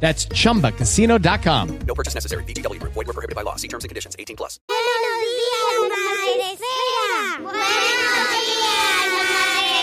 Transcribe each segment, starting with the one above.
That's chumbacasino.com. No purchase necessary. VGW Group. Void were prohibited by law. See terms and conditions. 18 plus. Buenos días, Madre Esfera. Buenos días, Madre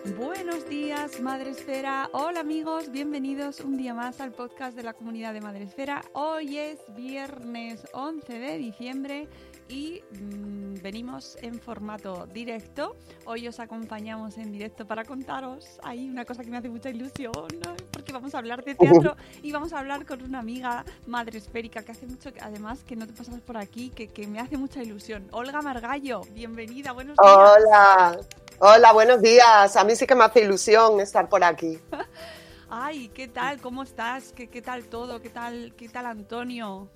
Esfera. Buenos días, Madre Esfera. Hola amigos, bienvenidos un día más al podcast de la comunidad de Madre Esfera. Hoy es viernes 11 de diciembre y mm, venimos en formato directo. Hoy os acompañamos en directo para contaros. Hay una cosa que me hace mucha ilusión, ¿no? porque vamos a hablar de teatro y vamos a hablar con una amiga madre esférica que hace mucho, que además que no te pasas por aquí, que, que me hace mucha ilusión. Olga Margallo, bienvenida, buenos días. Hola, hola, buenos días. A mí sí que me hace ilusión estar por aquí. Ay, ¿qué tal? ¿Cómo estás? ¿Qué, qué tal todo? ¿Qué tal, qué tal Antonio?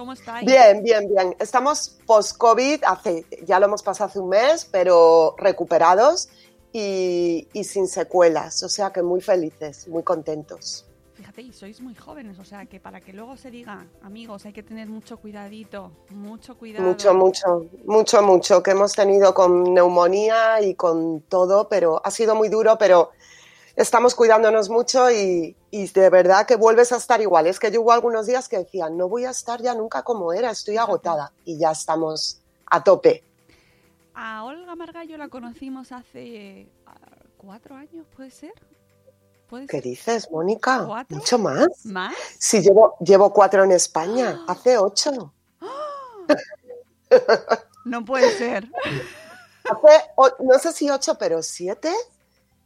¿Cómo estáis? Bien, bien, bien. Estamos post-COVID, hace, ya lo hemos pasado hace un mes, pero recuperados y, y sin secuelas. O sea que muy felices, muy contentos. Fíjate, y sois muy jóvenes, o sea que para que luego se diga, amigos, hay que tener mucho cuidadito, mucho cuidado. Mucho, mucho, mucho, mucho, que hemos tenido con neumonía y con todo, pero ha sido muy duro, pero estamos cuidándonos mucho y, y de verdad que vuelves a estar igual. Es que yo hubo algunos días que decía, no voy a estar ya nunca como era, estoy agotada y ya estamos a tope. A Olga Margallo la conocimos hace ah, cuatro años, ¿puede ser? ¿Puede ¿Qué ser? dices, Mónica? ¿Cuatro? ¿Mucho más? ¿Más? Sí, llevo, llevo cuatro en España, hace ocho. No puede ser. Hace, no sé si ocho, pero siete.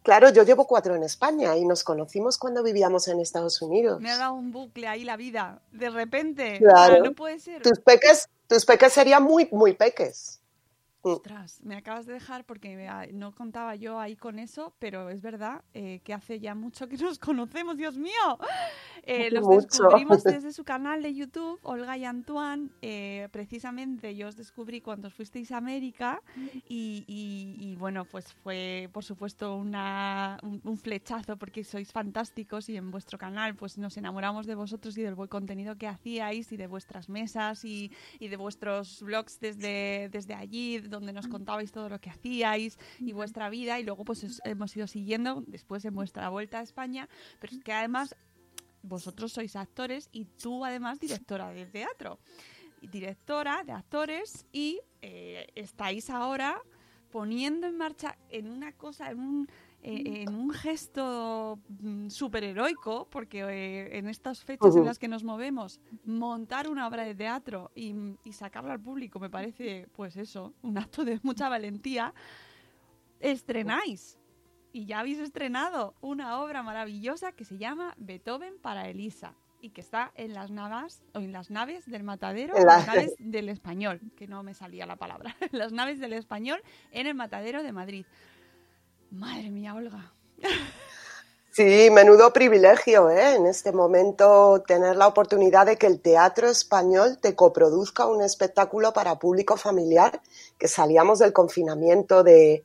Claro, yo llevo cuatro en España y nos conocimos cuando vivíamos en Estados Unidos. Me ha dado un bucle ahí la vida. De repente. Claro. Ah, no puede ser. Tus peques, tus peques serían muy, muy peques. Ostras, me acabas de dejar porque ah, no contaba yo ahí con eso, pero es verdad eh, que hace ya mucho que nos conocemos, Dios mío. Eh, los Mucho. descubrimos desde su canal de YouTube, Olga y Antoine. eh, precisamente yo os descubrí cuando os fuisteis a América y, y- y, bueno, pues fue por supuesto una, un, un flechazo porque sois fantásticos y en vuestro canal pues nos enamoramos de vosotros y del buen contenido que hacíais y de vuestras mesas y, y de vuestros blogs desde, desde allí, donde nos contabais todo lo que hacíais y vuestra vida y luego pues os hemos ido siguiendo después en vuestra vuelta a España, pero es que además vosotros sois actores y tú además directora de teatro, directora de actores y eh, estáis ahora poniendo en marcha en una cosa, en un, eh, en un gesto mm, superheroico, porque eh, en estas fechas en las que nos movemos, montar una obra de teatro y, y sacarla al público me parece, pues eso, un acto de mucha valentía. Estrenáis y ya habéis estrenado una obra maravillosa que se llama Beethoven para Elisa y que está en las naves o en las naves del matadero, En en la- las naves del español, que no me salía la palabra, en las naves del español en el matadero de Madrid. Madre mía, Olga. Sí, menudo privilegio, ¿eh? En este momento tener la oportunidad de que el teatro español te coproduzca un espectáculo para público familiar, que salíamos del confinamiento de,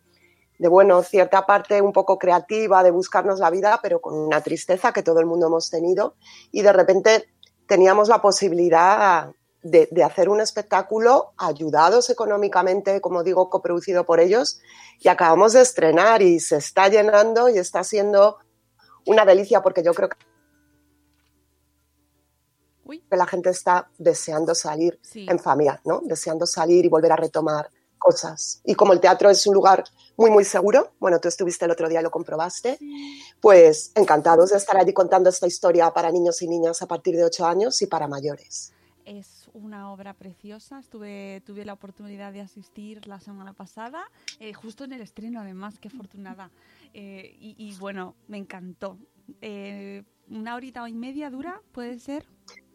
de, bueno, cierta parte un poco creativa, de buscarnos la vida, pero con una tristeza que todo el mundo hemos tenido, y de repente teníamos la posibilidad de, de hacer un espectáculo ayudados económicamente, como digo, coproducido por ellos, y acabamos de estrenar y se está llenando y está siendo una delicia porque yo creo que Uy. la gente está deseando salir Sí. en familia, ¿no? Deseando salir y volver a retomar cosas. Y como el teatro es un lugar muy, muy seguro, bueno, tú estuviste el otro día y lo comprobaste, pues encantados de estar allí contando esta historia para niños y niñas a partir de 8 años y para mayores. Es una obra preciosa. Estuve, tuve la oportunidad de asistir la semana pasada, eh, justo en el estreno, además, qué afortunada. Eh, y, y bueno, me encantó. Eh, una horita y media dura, puede ser.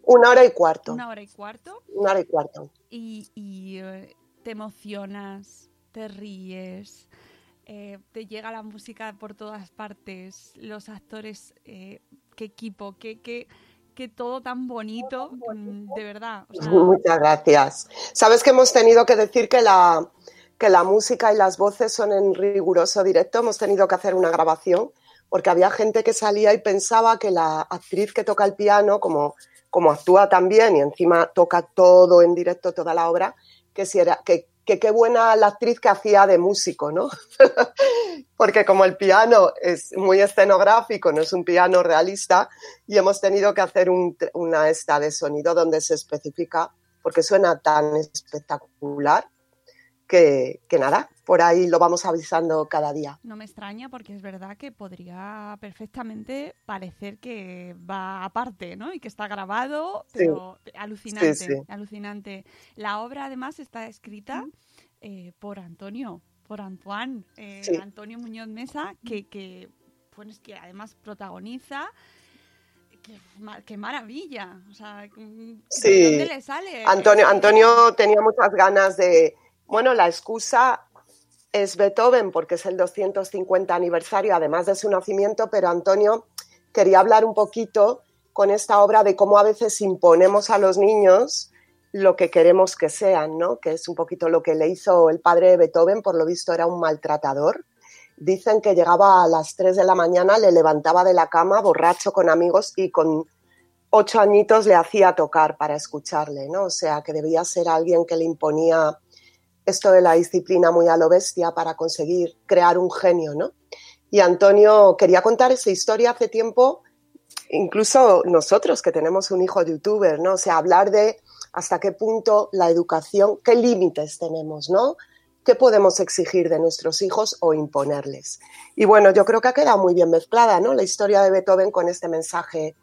Una hora y cuarto. Una hora y cuarto. Una hora y cuarto. Y, y, te emocionas, te ríes, te llega la música por todas partes, los actores, eh, qué equipo, qué, qué, qué todo tan bonito, mm, de verdad. o sea, Muchas gracias. Sabes que hemos tenido que decir que la, que la música y las voces son en riguroso directo. Hemos tenido que hacer una grabación porque había gente que salía y pensaba que la actriz que toca el piano, como, como actúa también y encima toca todo en directo, toda la obra, que si era, que, que qué buena la actriz que hacía de músico, ¿no? Porque como el piano es muy escenográfico, no es un piano realista, y hemos tenido que hacer un- una esta de sonido donde se especifica, porque suena tan espectacular, que, que nada, por ahí lo vamos avisando cada día. No me extraña porque es verdad que podría perfectamente parecer que va aparte, ¿no? Y que está grabado, Sí. pero alucinante, Sí, sí. alucinante. La obra además está escrita eh, por Antonio, por Antoine, eh. Antonio Muñoz Mesa, que, que, bueno, es que además protagoniza. Qué, qué maravilla, o sea, mm, ¿de Sí. dónde le sale? Antonio, Antonio tenía muchas ganas de, bueno, la excusa es Beethoven porque es el 250 aniversario, además de su nacimiento, pero Antonio quería hablar un poquito con esta obra de cómo a veces imponemos a los niños lo que queremos que sean, ¿no? Que es un poquito lo que le hizo el padre de Beethoven, por lo visto era un maltratador. Dicen que llegaba a las 3 de la mañana, le levantaba de la cama borracho con amigos y con ocho añitos le hacía tocar para escucharle, ¿no? O sea, que debía ser alguien que le imponía esto de la disciplina muy a lo bestia para conseguir crear un genio, ¿no? Y Antonio quería contar esa historia hace tiempo, incluso nosotros que tenemos un hijo youtuber, ¿no? O sea, hablar de hasta qué punto la educación, qué límites tenemos, ¿no? ¿Qué podemos exigir de nuestros hijos o imponerles? Y bueno, yo creo que ha quedado muy bien mezclada, ¿no? La historia de Beethoven con este mensaje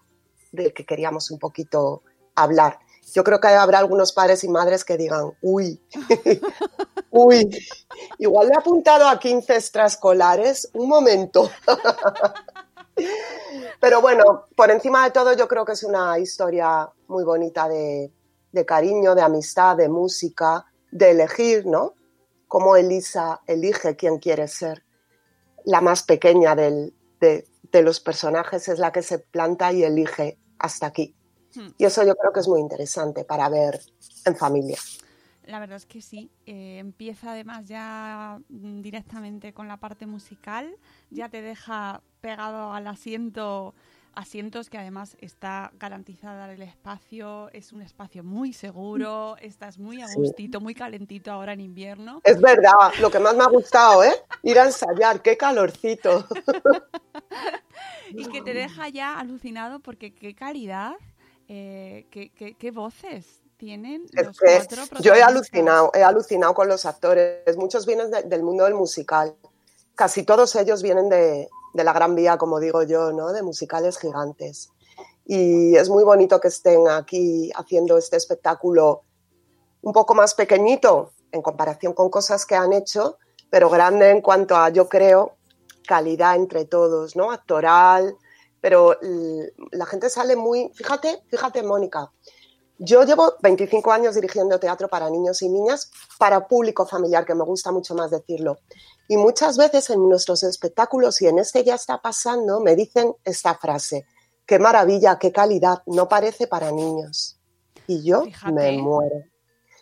del que queríamos un poquito hablar. Yo creo que habrá algunos padres y madres que digan, uy, uy, igual le he apuntado a 15 extraescolares, un momento. Pero bueno, por encima de todo yo creo que es una historia muy bonita de, cariño, de amistad, de música, de elegir, ¿no? Cómo Elisa elige quién quiere ser. La más pequeña de los personajes es la que se planta y elige hasta aquí. Hmm. Y eso yo creo que es muy interesante para ver en familia. La verdad es que sí. Eh, empieza además ya mm, directamente con la parte musical. Ya te deja pegado al asiento, asientos que además está garantizada el espacio. Es un espacio muy seguro. Estás muy a Sí. gustito, muy calentito ahora en invierno. Es verdad, lo que más me ha gustado, ¿eh? Ir a ensayar, qué calorcito. Y que te deja ya alucinado porque qué calidad, eh, qué, qué- qué voces tienen Es los que cuatro yo he alucinado, he alucinado con los actores. Muchos vienen de- del mundo del musical. Casi todos ellos vienen de, de la Gran Vía, como digo yo, ¿no? De musicales gigantes. Y es muy bonito que estén aquí haciendo este espectáculo un poco más pequeñito en comparación con cosas que han hecho, pero grande en cuanto a, yo creo, calidad entre todos, ¿no? Actoral, pero la gente sale muy, fíjate, fíjate, Mónica, yo llevo 25 años dirigiendo teatro para niños y niñas, para público familiar, que me gusta mucho más decirlo. Y muchas veces en nuestros espectáculos, y en este ya está pasando, me dicen esta frase, qué maravilla, qué calidad, no parece para niños. Y yo Fíjate. me muero.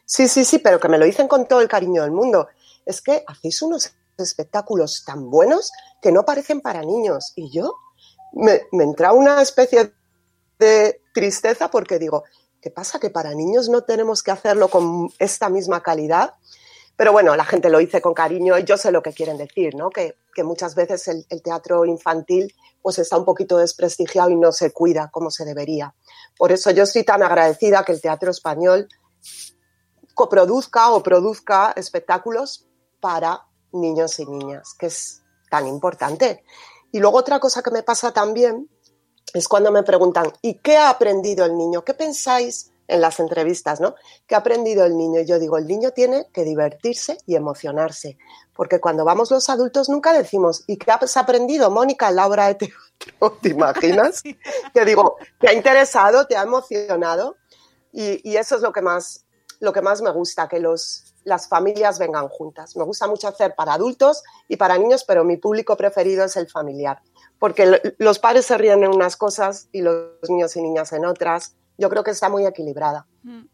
Sí, sí, sí, pero que me lo dicen con todo el cariño del mundo. Es que hacéis unos espectáculos tan buenos que no parecen para niños. Y yo me, entra una especie de tristeza porque digo, ¿qué pasa? Que para niños no tenemos que hacerlo con esta misma calidad. Pero bueno, la gente lo dice con cariño y yo sé lo que quieren decir, ¿no? Que, que muchas veces el, el teatro infantil pues está un poquito desprestigiado y no se cuida como se debería. Por eso yo estoy tan agradecida que el teatro español coproduzca o produzca espectáculos para niños y niñas, que es tan importante. Y luego otra cosa que me pasa también es cuando me preguntan, ¿y qué ha aprendido el niño? ¿Qué pensáis en las entrevistas, ¿no? ¿Qué ha aprendido el niño? Y yo digo, el niño tiene que divertirse y emocionarse, porque cuando vamos los adultos nunca decimos, ¿y qué has aprendido, Mónica, en la obra de teatro? ¿Te imaginas? Que digo, ¿te ha interesado, te ha emocionado? Y, y, eso es lo que más, lo que más me gusta, que los, las familias vengan juntas. Me gusta mucho hacer para adultos y para niños, pero mi público preferido es el familiar, porque los padres se ríen en unas cosas y los niños y niñas en otras yo creo que está muy equilibrada. Mm,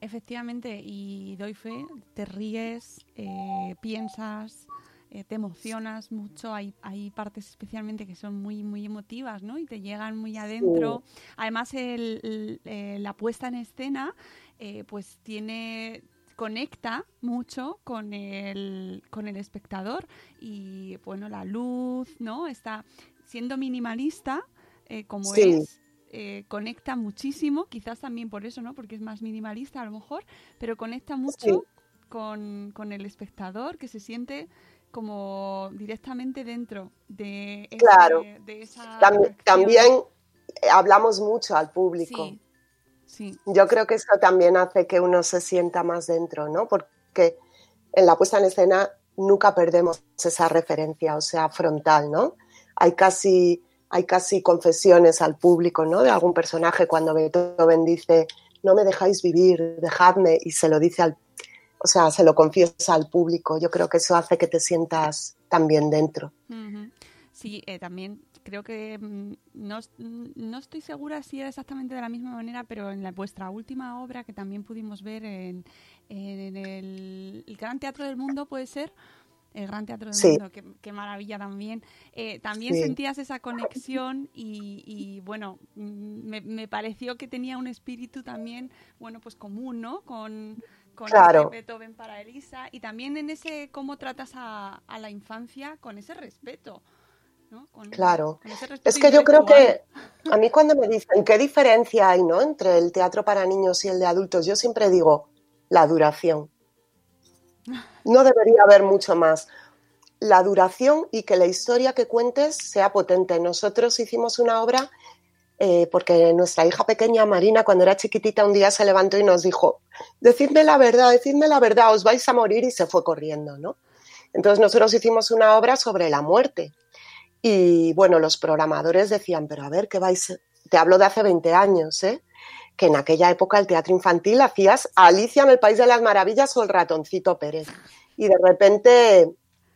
efectivamente, y doy fe, te ríes, eh, piensas, eh, te emocionas mucho, hay, hay partes especialmente que son muy, muy emotivas, ¿no? Y te llegan muy adentro. Además, el, eh, la puesta en escena, pues tiene conecta mucho con el, con el espectador y, bueno, la luz, ¿no? Está siendo minimalista, como es, eh, conecta muchísimo, quizás también por eso, ¿no? Porque es más minimalista a lo mejor, pero conecta mucho con, el espectador que se siente como directamente dentro de, claro. esa también, hablamos mucho al público. Sí, Yo creo que eso también hace que uno se sienta más dentro, ¿no? Porque en la puesta en escena nunca perdemos esa referencia, o sea, frontal, ¿no? Hay casi hay casi confesiones al público, ¿no? De algún personaje cuando Beethoven dice, no me dejáis vivir, dejadme, y se lo dice al, o sea, se lo confiesa al público. Yo creo que eso hace que te sientas también dentro. Sí, eh, también creo que mm, no, no, estoy segura si era exactamente de la misma manera, pero en la, vuestra última obra que también pudimos ver en, el, el, Gran Teatro del Mundo, puede ser, el Gran Teatro del Mundo, qué, maravilla también. Eh, también sentías esa conexión y, bueno, mm, me, pareció que tenía un espíritu también, bueno, pues común, ¿no? Con, con claro. Beethoven para Elisa y también en ese cómo tratas a, la infancia con ese respeto. ¿No? claro. es que yo creo que a mí cuando me dicen qué diferencia hay ¿no? entre el teatro para niños y el de adultos, yo siempre digo la duración. No debería haber mucho más. La duración y que la historia que cuentes sea potente. Nosotros hicimos una obra eh, porque nuestra hija pequeña, Marina, cuando era chiquitita, un día se levantó y nos dijo, decidme la verdad, decidme la verdad, os vais a morir y se fue corriendo, ¿no? Entonces nosotros hicimos una obra sobre la muerte. Y bueno, los programadores decían, pero a ver, ¿qué vais? Te hablo de hace 20 años, ¿eh? que en aquella época el teatro infantil hacías Alicia en el País de las Maravillas o el ratoncito Pérez. Y de repente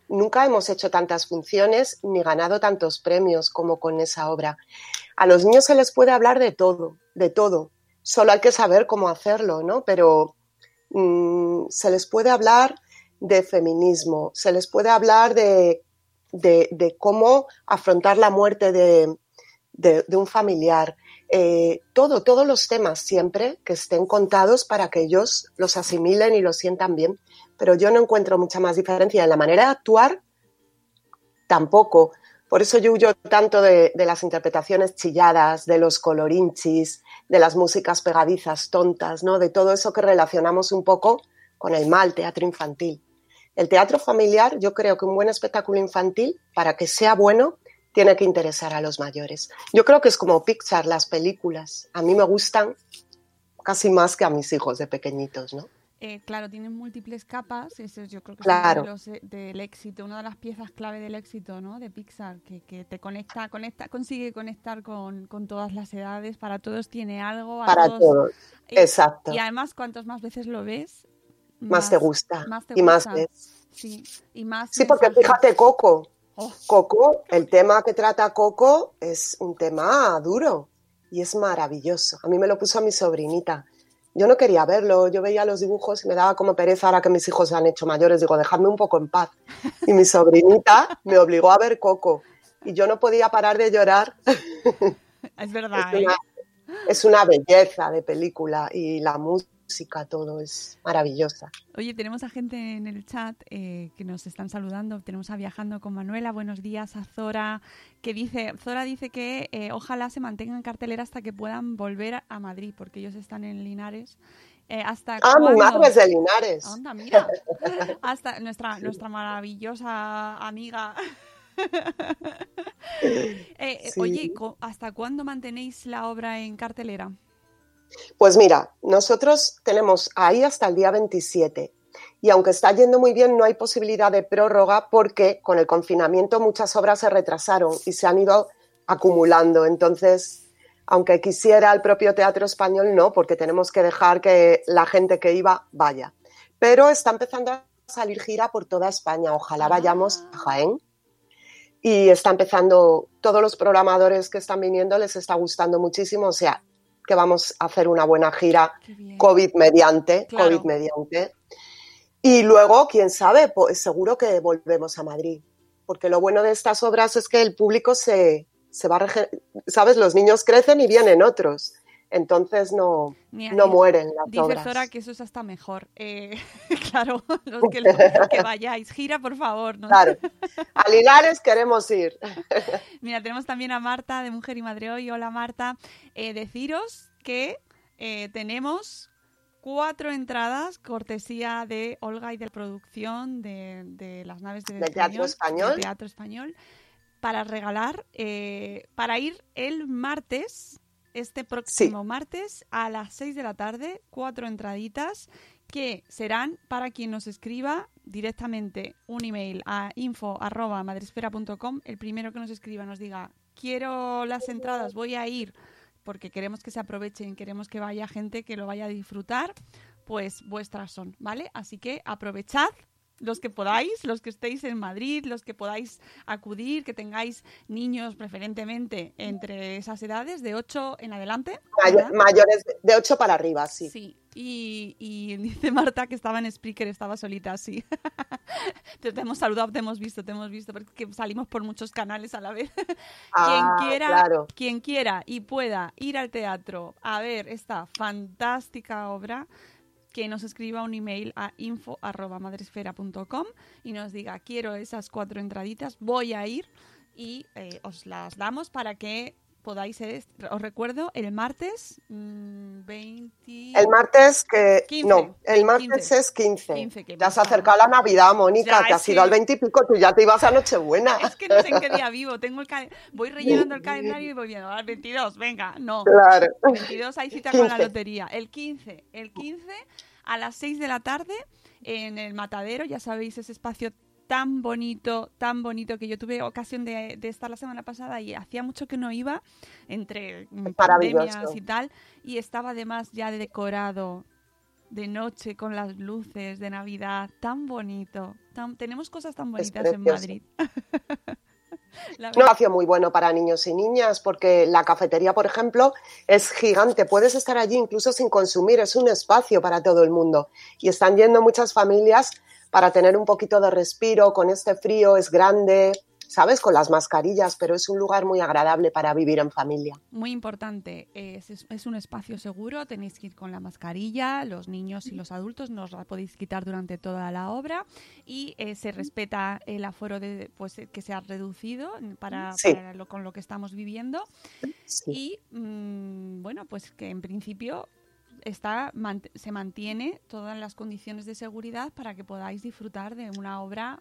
nunca hemos hecho tantas funciones ni ganado tantos premios como con esa obra. A los niños se les puede hablar de todo, de todo. Solo hay que saber cómo hacerlo, ¿no? Pero mm, se les puede hablar de feminismo, se les puede hablar de, cómo afrontar la muerte de, de un familiar, eh, todo, todos los temas siempre que estén contados para que ellos los asimilen y los sientan bien. Pero yo no encuentro mucha más diferencia en la manera de actuar, tampoco. Por eso yo huyo tanto de, las interpretaciones chilladas, de los colorinchis, de las músicas pegadizas tontas, ¿no? De todo eso que relacionamos un poco con el mal teatro infantil. El teatro familiar, yo creo que un buen espectáculo infantil, para que sea bueno, tiene que interesar a los mayores. Yo creo que es como Pixar, las películas. A mí me gustan casi más que a mis hijos de pequeñitos, ¿no? Eh, claro, tienen múltiples capas, eso yo creo que claro. es uno del éxito, una de las piezas clave del éxito ¿no? de Pixar, que, te conecta, conecta, consigue conectar con, todas las edades, para todos tiene algo. para todos, eh, exacto. Y además, cuantos más veces lo ves, más, te gusta. y más ves. Sí, y más sí porque fíjate, Coco, Oh. Coco, el tema que trata Coco es un tema duro y es maravilloso. A mí me lo puso a mi sobrinita. Yo no quería verlo, yo veía los dibujos y me daba como pereza ahora que mis hijos se han hecho mayores. Digo, dejadme un poco en paz. Y mi sobrinita me obligó a ver Coco y yo no podía parar de llorar. Es verdad. es, una, ¿eh? es una belleza de película y la música música, todo es maravillosa. Oye, tenemos a gente en el chat eh, que nos están saludando. Tenemos a Viajando con Manuela. Buenos días a Zora, que dice, Zora dice que eh, ojalá se mantengan en cartelera hasta que puedan volver a Madrid, porque ellos están en Linares Eh, ¿Hasta Ah, mi madre es de Linares. Anda, mira. Hasta nuestra, nuestra maravillosa amiga. Eh, Sí. Oye, ¿hasta cuándo mantenéis la obra en cartelera? Pues mira, nosotros tenemos ahí hasta el día 27 y aunque está yendo muy bien, no hay posibilidad de prórroga porque con el confinamiento muchas obras se retrasaron y se han ido acumulando. Entonces, aunque quisiera el propio Teatro Español, no, porque tenemos que dejar que la gente que iba vaya. Pero está empezando a salir gira por toda España. Ojalá vayamos a Jaén. Y está empezando, todos los programadores que están viniendo les está gustando muchísimo. O sea, que vamos a hacer una buena gira. COVID mediante, Claro. COVID mediante. Y luego, quién sabe, pues seguro que volvemos a Madrid. Porque lo bueno de estas obras es que el público se, se va ¿Sabes? Los niños crecen y vienen otros. Entonces no, Mira, no mueren las Dice obras. Zora que eso es hasta mejor. Eh, claro, los que, que vayáis. Gira, por favor. ¿no? Claro. A Linares queremos ir. Mira, tenemos también a Marta de Mujer y Madre Hoy. Hola Marta. Eh, deciros que eh, tenemos cuatro entradas, cortesía de Olga y de la producción de, de las naves de Del Teatro Español. del Teatro Español, para regalar, eh, para ir el martes, este próximo martes, a las 6 de la tarde, cuatro entraditas que serán para quien nos escriba directamente un email a info.madresfera.com. El primero que nos escriba nos diga, quiero las entradas, voy a ir porque queremos que se aprovechen, queremos que vaya gente que lo vaya a disfrutar, pues vuestras son, ¿vale? Así que aprovechad los que podáis, los que estéis en Madrid, los que podáis acudir, que tengáis niños preferentemente entre esas edades, de 8 en adelante. Mayores de- de 8 para arriba, sí. Sí, y, y dice Marta que estaba en Spreaker, estaba solita, sí. te, te hemos saludado, te hemos visto, te hemos visto, porque salimos por muchos canales a la vez. Ah, quien quiera, claro. quien quiera y pueda ir al teatro a ver esta fantástica obra, que nos escriba un email a info@madresfera.com y nos diga quiero esas cuatro entraditas, voy a ir y eh, os las damos para que podáis ir. Os recuerdo el martes mm, 20. El martes que... 15, no, el martes 15. es 15. 15, que Te has hemos- acercado a la Navidad, Mónica, Ya, te es has ido al que- 20 y pico, tú ya te ibas a Nochebuena. Es que no sé en qué día vivo. Tengo el cal- voy rellenando el calendario y voy viendo. Al 22, venga, no. Claro. El 22 hay cita con la 15. lotería. El 15, el 15 a las 6 de la tarde en el Matadero, ya sabéis, ese espacio tan bonito, tan bonito que yo tuve ocasión de, de estar la semana pasada y hacía mucho que no iba entre mm, pandemias y tal y estaba además ya decorado de noche con las luces de Navidad, tan bonito. tan- tenemos cosas tan bonitas en. Madrid. Un espacio muy bueno para niños y niñas porque la cafetería, por ejemplo, es gigante. Puedes estar allí incluso sin consumir. Es un espacio para todo el mundo. Y están yendo muchas familias para tener un poquito de respiro con este frío. Es grande, ¿sabes? Con las mascarillas, pero es un lugar muy agradable para vivir en familia. Muy importante, es, es- es un espacio seguro, tenéis que ir con la mascarilla, los niños y los adultos no os la podéis quitar durante toda la obra y eh, se respeta el aforo de, pues, que se ha reducido para, Sí. para lo, con lo que estamos viviendo y mm, bueno, pues que en principio está, se mantiene todas las condiciones de seguridad para que podáis disfrutar de una obra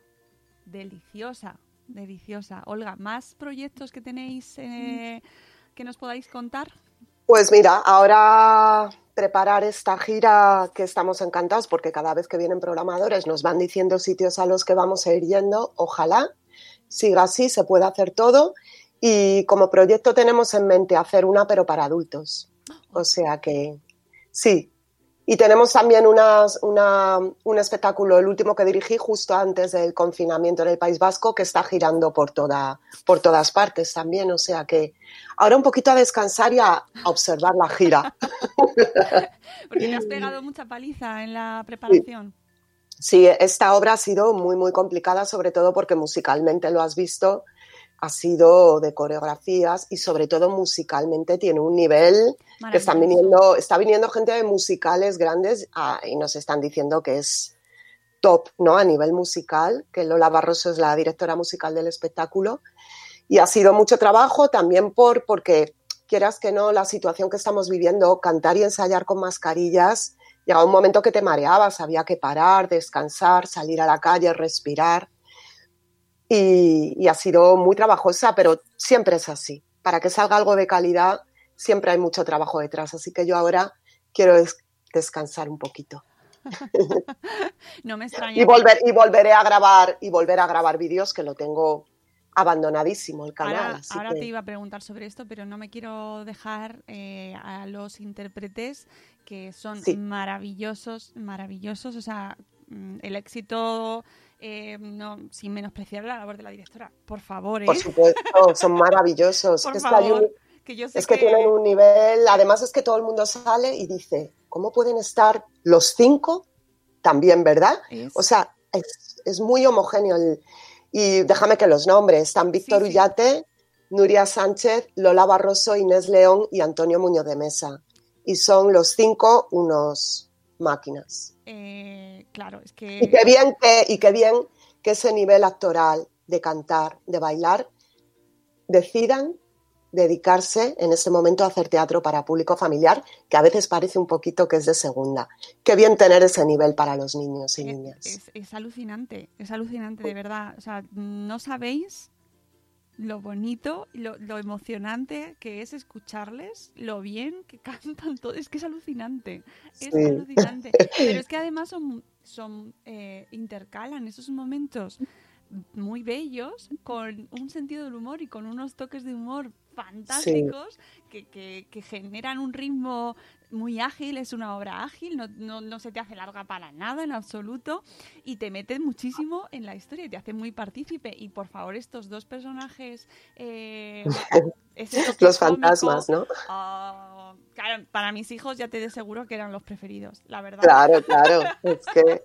deliciosa, deliciosa. Olga, ¿más proyectos que tenéis eh, que nos podáis contar? Pues mira, ahora preparar esta gira que estamos encantados porque cada vez que vienen programadores nos van diciendo sitios a los que vamos a ir yendo. Ojalá siga así, se pueda hacer todo. Y como proyecto tenemos en mente hacer una, pero para adultos. O sea que sí. Y tenemos también unas- una- un espectáculo, el último que dirigí justo antes del confinamiento en el País Vasco, que está girando por, toda, por todas partes también. O sea que ahora un poquito a descansar y a, observar la gira. Porque te has pegado mucha paliza en la preparación. Sí, esta obra ha sido muy, muy complicada, sobre todo porque musicalmente lo has visto, ha sido de coreografías y sobre todo musicalmente tiene un nivel que están viniendo, está viniendo gente de musicales grandes y nos están diciendo que es top, ¿no? A nivel musical, que Lola Barroso es la directora musical del espectáculo y ha sido mucho trabajo también por porque quieras que no la situación que estamos viviendo, cantar y ensayar con mascarillas llegaba un momento que te mareabas, había que parar, descansar, salir a la calle, respirar. Y, y ha sido muy trabajosa, pero siempre es así. Para que salga algo de calidad, siempre hay mucho trabajo detrás. Así que yo ahora quiero des- descansar un poquito. No me extraña. Y, volver, y volveré a grabar, y volver a grabar vídeos que lo tengo abandonadísimo el canal. Ahora, así ahora que- te iba a preguntar sobre esto, pero no me quiero dejar eh, a los intérpretes que son Sí. maravillosos, maravillosos. O sea, mm, el éxito, eh, no, sin menospreciar la labor de la directora. Por favor, ¿eh? Por supuesto, son maravillosos. Por es, que hay un- favor, que yo sé es que tienen un nivel, además es que todo el mundo sale y dice, ¿cómo pueden estar los cinco también, verdad? Es- O sea, es, es muy homogéneo. el- y déjame que los nombres. Están Víctor sí. Ullate, Nuria Sánchez, Lola Barroso, Inés León y Antonio Muñoz de Mesa. Y son los cinco unos máquinas. eh, claro, es Y que... qué bien que, y qué bien que ese nivel actoral, de cantar, de bailar, decidan dedicarse en ese momento a hacer teatro para público familiar, que a veces parece un poquito que es de segunda. Qué bien tener ese nivel para los niños y Es, niñas. es- es alucinante, es alucinante, de verdad. O sea, no sabéis lo bonito, lo, lo emocionante que es escucharles, lo bien que cantan todo. Es que es alucinante, es Sí. alucinante. Pero es que además son, son eh, intercalan esos momentos muy bellos con un sentido del humor y con unos toques de humor fantásticos que, generan un ritmo muy ágil, es una obra ágil, no, no, no se te hace larga para nada en absoluto y te mete muchísimo en la historia y te hace muy partícipe. Y por favor, estos dos personajes, eh, Los fantasmas, ¿no? ah, claro, para mis hijos ya te de seguro que eran los preferidos, la verdad. Claro, claro. Es que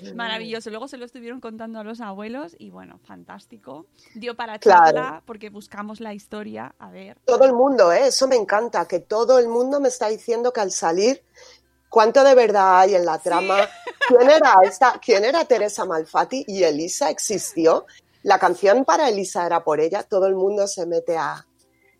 Maravilloso. Luego se lo estuvieron contando a los abuelos y bueno, fantástico. Dio para Claro. charla porque buscamos la historia. A ver. todo el mundo, ¿eh? eso me encanta, que todo el mundo me está diciendo que al salir, ¿cuánto de verdad hay en la trama? ¿Quién era esta? ¿Quién era Teresa Malfatti? ¿Y Elisa existió? La canción para Elisa era por ella, todo el mundo se mete a...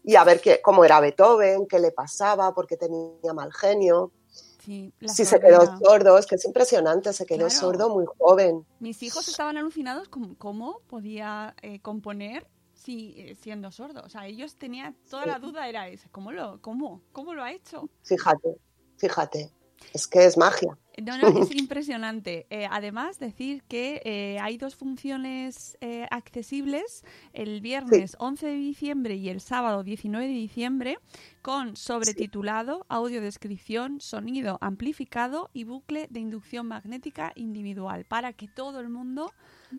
Y a ver qué, cómo era Beethoven, qué le pasaba, por qué tenía mal genio, Sí, si se quedó sordo, es que es impresionante, se quedó Claro. sordo muy joven. Mis hijos estaban alucinados con cómo podía eh, componer si, eh, siendo sordo. O sea, ellos tenían toda la duda era esa. ¿Cómo lo, cómo, cómo lo ha hecho? Fíjate, fíjate, es que es magia. No, no, es impresionante. Eh, además, decir que eh, hay dos funciones eh, accesibles el viernes 11 de diciembre y el sábado 19 de diciembre con sobretitulado, audiodescripción, sonido amplificado y bucle de inducción magnética individual para que todo el mundo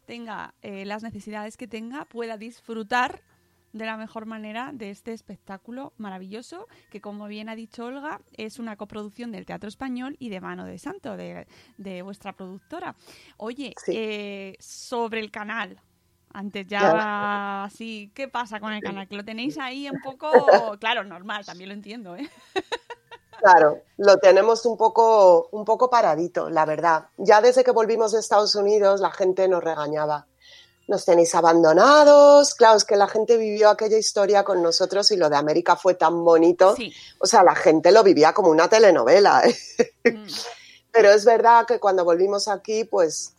tenga eh, las necesidades que tenga, pueda disfrutar de la mejor manera de este espectáculo maravilloso que, como bien ha dicho Olga, es una coproducción del Teatro Español y de Mano de Santo, de, de vuestra productora. Oye, Sí. eh, sobre el canal, antes ya así, ¿qué pasa con el canal? Que lo tenéis ahí un poco, claro, normal, también lo entiendo, ¿eh? Claro, lo tenemos un poco, un poco paradito, la verdad. Ya desde que volvimos de Estados Unidos, la gente nos regañaba. Nos tenéis abandonados. Claro, es que la gente vivió aquella historia con nosotros y lo de América fue tan bonito. Sí. O sea, la gente lo vivía como una telenovela. ¿eh? Mm, Pero es verdad que cuando volvimos aquí, pues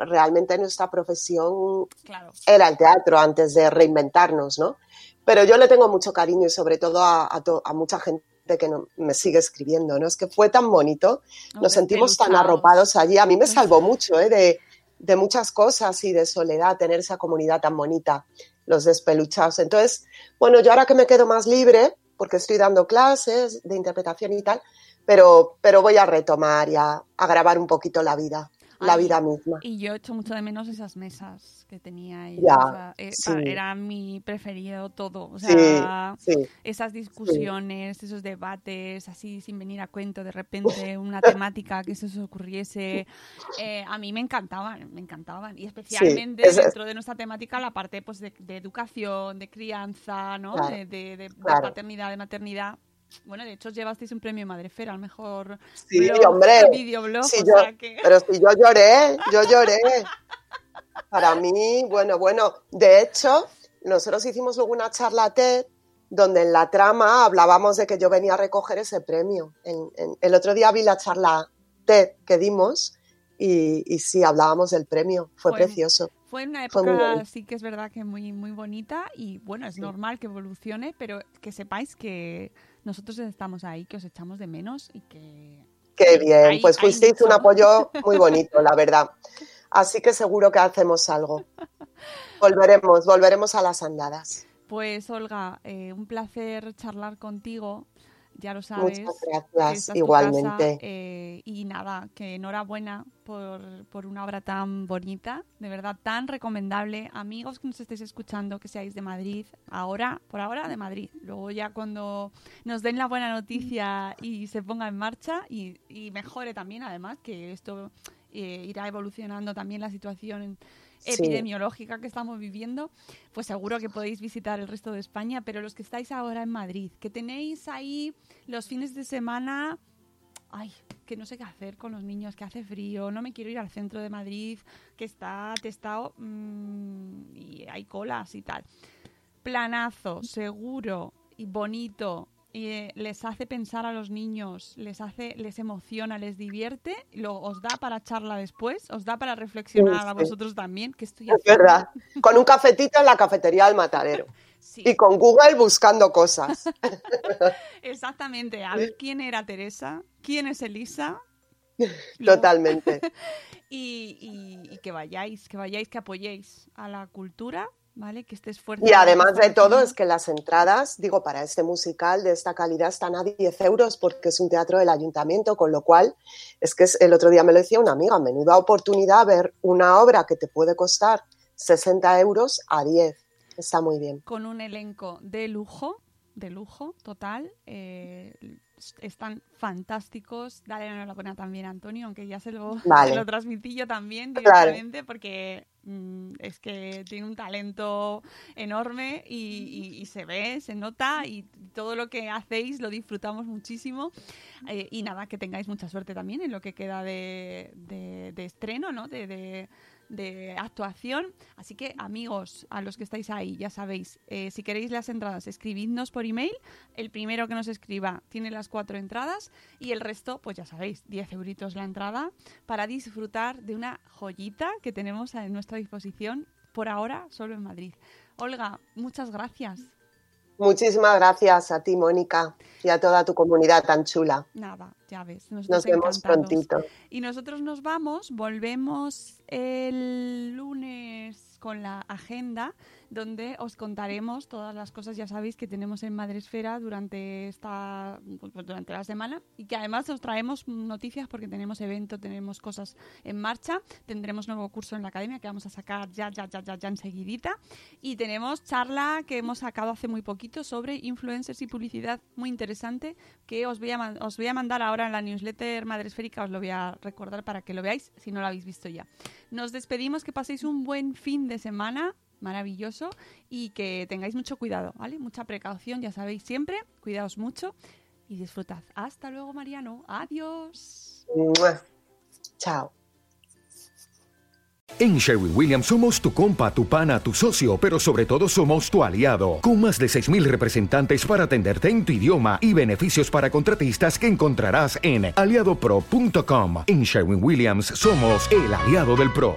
realmente nuestra profesión claro. era el teatro antes de reinventarnos, ¿no? Pero yo le tengo mucho cariño y sobre todo a, a to- a mucha gente que no- me sigue escribiendo, ¿no? Es que fue tan bonito, nos sentimos tan arropados allí. A mí me salvó mucho, ¿eh? De, de muchas cosas y de soledad, tener esa comunidad tan bonita, los despeluchados. Entonces, bueno, yo ahora que me quedo más libre, porque estoy dando clases de interpretación y tal, pero, pero voy a retomar y a, a grabar un poquito la vida, la vida misma. Y yo echo mucho de menos esas mesas que tenía ahí. Ya, o sea, eh, sí. Era mi preferido todo. O sea, Sí, sí. esas discusiones, esos debates, así sin venir a cuento, de repente una temática que se os ocurriese, eh, a mí me encantaban, me encantaban. Y especialmente es- es- dentro de nuestra temática la parte pues de, de educación, de crianza, ¿no? Claro, de, de- de- de claro. paternidad, de maternidad. Bueno, de hecho, llevasteis un premio Madrefera, al mejor Sí, blog, hombre. videoblog, Sí, yo- que... Pero si yo lloré, yo lloré. Para mí, bueno, bueno, de hecho, nosotros hicimos luego una charla TED donde en la trama hablábamos de que yo venía a recoger ese premio. En- en- el otro día vi la charla TED que dimos y, y sí, hablábamos del premio. Fue precioso. Fue una época, sí que es verdad que muy, muy bonita y bueno, es normal que evolucione, pero que sepáis que nosotros estamos ahí, que os echamos de menos y que... Qué bien, pues fuisteis un apoyo muy bonito, la verdad. Así que seguro que hacemos algo. Volveremos, volveremos a las andadas. Pues Olga, eh, un placer charlar contigo, ya lo sabes. Muchas gracias, es igualmente. casa, eh, y nada, que enhorabuena por, por una obra tan bonita, de verdad tan recomendable. Amigos que nos estéis escuchando, que seáis de Madrid, ahora, por ahora de Madrid. Luego ya cuando nos den la buena noticia y se ponga en marcha y, y mejore también, además, que esto eh, irá evolucionando también la situación. Epidemiológica que estamos viviendo, pues seguro que podéis visitar el resto de España, pero los que estáis ahora en Madrid, que tenéis ahí los fines de semana, ay, que no sé qué hacer con los niños, que hace frío, no me quiero ir al centro de Madrid, que está testado mm, y hay colas y tal. Planazo, seguro y bonito. Eh, les hace pensar a los niños, les hace, les emociona, les divierte, lo, os da para charla después, os da para reflexionar a Sí. vosotros también, que estoy Es verdad. Con un cafetito en la cafetería del matadero. Sí. Y con Google buscando cosas. Exactamente. A ver quién era Teresa, quién es Elisa. Totalmente. Y, y- y que vayáis, que vayáis, que apoyéis a la cultura, ¿vale? Que este esfuerzo. Y además de todo, es que las entradas, digo, para este musical de esta calidad están a 10 euros porque es un teatro del ayuntamiento, con lo cual, es que el otro día me lo decía una amiga, menuda oportunidad ver una obra que te puede costar 60 euros a 10. Está muy bien. con un elenco de lujo, de lujo total. eh, están fantásticos. Dale la enhorabuena también a Antonio, aunque ya se lo, Vale. se lo transmití yo también Claro. directamente, porque es que tiene un talento enorme y, y- y se ve, se nota y todo lo que hacéis lo disfrutamos muchísimo. Eh, y nada, que tengáis mucha suerte también en lo que queda de, de- de estreno, ¿no? De, de- actuación. Así que, amigos, a los que estáis ahí, ya sabéis, eh, si queréis las entradas, escribidnos por email. El primero que nos escriba tiene las cuatro entradas y el resto, pues ya sabéis, 10 euritos la entrada para disfrutar de una joyita que tenemos a nuestra disposición por ahora solo en Madrid. Olga, muchas gracias. Muchísimas gracias a ti, Mónica, y a toda tu comunidad tan chula. Nada, ya ves. Nos vemos encantados. prontito. Y nosotros nos vamos, volvemos el lunes con la agenda donde os contaremos todas las cosas, ya sabéis, que tenemos en Madresfera durante esta pues, durante la semana y que además os traemos noticias porque tenemos evento, tenemos cosas en marcha, tendremos nuevo curso en la academia que vamos a sacar ya, ya, ya, ya, ya enseguidita y tenemos charla que hemos sacado hace muy poquito sobre influencers y publicidad muy interesante que os voy a, os voy a mandar ahora en la newsletter Madresférica, os lo voy a recordar para que lo veáis si no lo habéis visto ya. Nos despedimos, que paséis un buen fin de semana, maravilloso, y que tengáis mucho cuidado, ¿vale? Mucha precaución, ya sabéis siempre, cuidaos mucho y disfrutad. Hasta luego, Mariano. Adiós. ¡Mua! Chao. En Sherwin Williams somos tu compa, tu pana, tu socio, pero sobre todo somos tu aliado, con más de 6.000 representantes para atenderte en tu idioma y beneficios para contratistas que encontrarás en aliadopro.com. En Sherwin Williams somos el aliado del PRO.